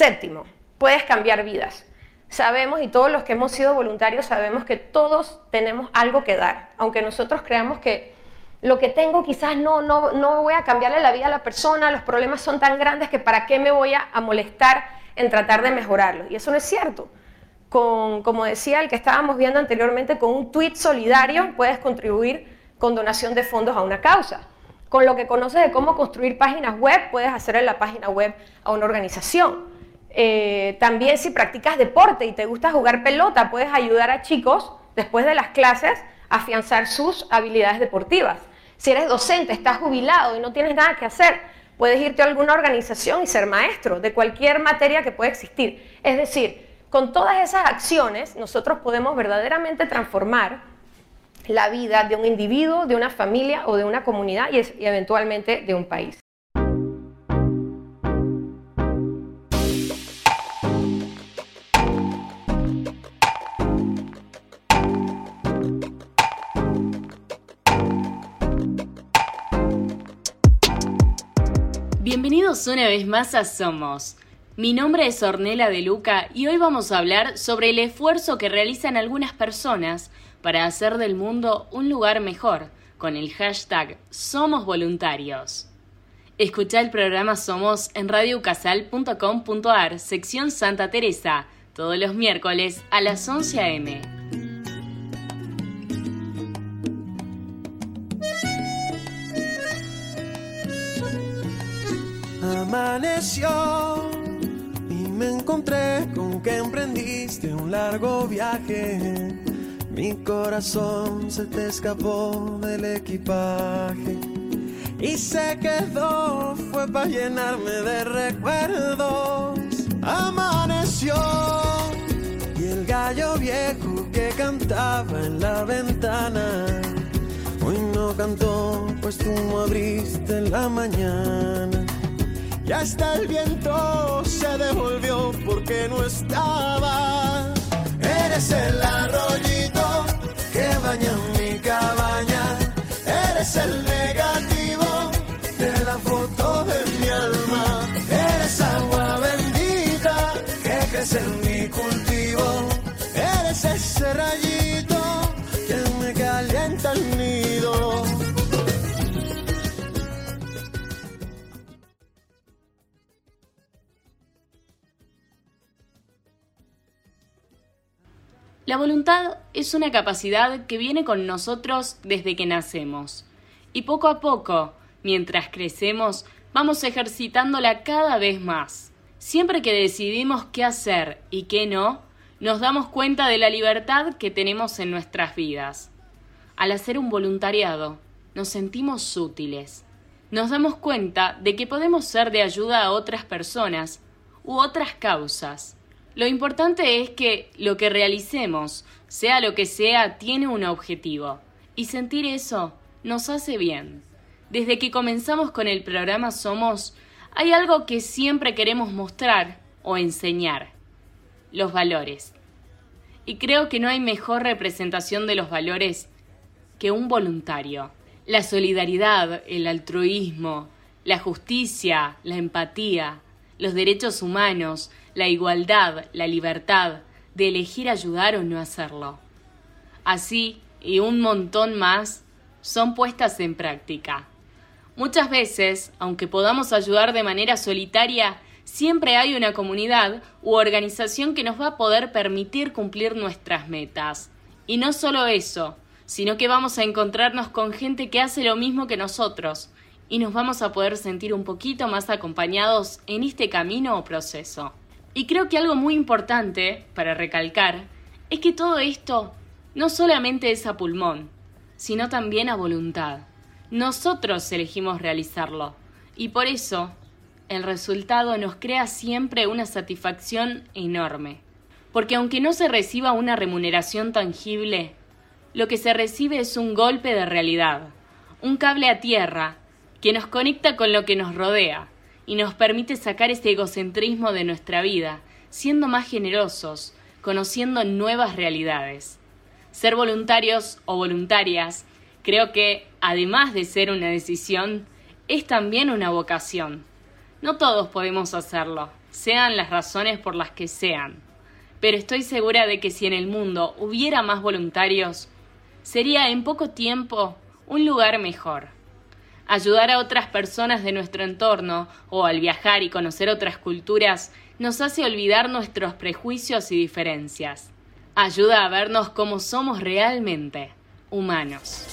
Séptimo, puedes cambiar vidas. Sabemos, y todos los que hemos sido voluntarios sabemos que todos tenemos algo que dar, aunque nosotros creamos que lo que tengo quizás no, no, no voy a cambiarle la vida a la persona, los problemas son tan grandes que para qué me voy a, molestar en tratar de mejorarlos. Y eso no es cierto. Con, como decía el que estábamos viendo anteriormente, con un tweet solidario puedes contribuir con donación de fondos a una causa. Con lo que conoces de cómo construir páginas web, puedes hacer la página web a una organización. Eh, también si practicas deporte y te gusta jugar pelota, puedes ayudar a chicos después de las clases a afianzar sus habilidades deportivas. Si eres docente, estás jubilado y no tienes nada que hacer, puedes irte a alguna organización y ser maestro de cualquier materia que pueda existir. Es decir, con todas esas acciones nosotros podemos verdaderamente transformar la vida de un individuo, de una familia o de una comunidad y, eventualmente de un país. Bienvenidos una vez más a Somos. Mi nombre es Ornella de Luca y hoy vamos a hablar sobre el esfuerzo que realizan algunas personas para hacer del mundo un lugar mejor con el hashtag Somos Voluntarios. Escucha el programa Somos en radiocasal.com.ar, sección Santa Teresa, todos los miércoles a las 11 a.m. Amaneció y me encontré con que emprendiste un largo viaje mi corazón se te escapó del equipaje y se quedó, fue para llenarme de recuerdos. Amaneció y el gallo viejo que cantaba en la ventana. Hoy no cantó, pues tú no abriste la mañana. Y hasta el viento se devolvió porque no estaba. Eres el arroyito que baña mi cabaña. Eres el negativo de la foto de mi alma. Eres agua bendita que crece en mi cultivo. Eres ese rayito La voluntad es una capacidad que viene con nosotros desde que nacemos. Y poco a poco, mientras crecemos, vamos ejercitándola cada vez más. Siempre que decidimos qué hacer y qué no, nos damos cuenta de la libertad que tenemos en nuestras vidas. Al hacer un voluntariado, nos sentimos útiles. Nos damos cuenta de que podemos ser de ayuda a otras personas u otras causas lo importante es que lo que realicemos, sea lo que sea, tiene un objetivo. Y sentir eso nos hace bien. Desde que comenzamos con el programa Somos, hay algo que siempre queremos mostrar o enseñar. Los valores. Y creo que no hay mejor representación de los valores que un voluntario. La solidaridad, el altruismo, la justicia, la empatía, los derechos humanos, la igualdad, la libertad de elegir ayudar o no hacerlo. Así, y un montón más, son puestas en práctica. Muchas veces, aunque podamos ayudar de manera solitaria, siempre hay una comunidad u organización que nos va a poder permitir cumplir nuestras metas. Y no solo eso, sino que vamos a encontrarnos con gente que hace lo mismo que nosotros y nos vamos a poder sentir un poquito más acompañados en este camino o proceso. Y creo que algo muy importante para recalcar es que todo esto no solamente es a pulmón, sino también a voluntad. Nosotros elegimos realizarlo y por eso el resultado nos crea siempre una satisfacción enorme. Porque aunque no se reciba una remuneración tangible, lo que se recibe es un golpe de realidad, un cable a tierra que nos conecta con lo que nos rodea y nos permite sacar ese egocentrismo de nuestra vida, siendo más generosos, conociendo nuevas realidades. Ser voluntarios o voluntarias creo que, además de ser una decisión, es también una vocación. No todos podemos hacerlo, sean las razones por las que sean. Pero estoy segura de que si en el mundo hubiera más voluntarios, sería en poco tiempo un lugar mejor. Ayudar a otras personas de nuestro entorno o al viajar y conocer otras culturas nos hace olvidar nuestros prejuicios y diferencias. Ayuda a vernos como somos realmente, humanos.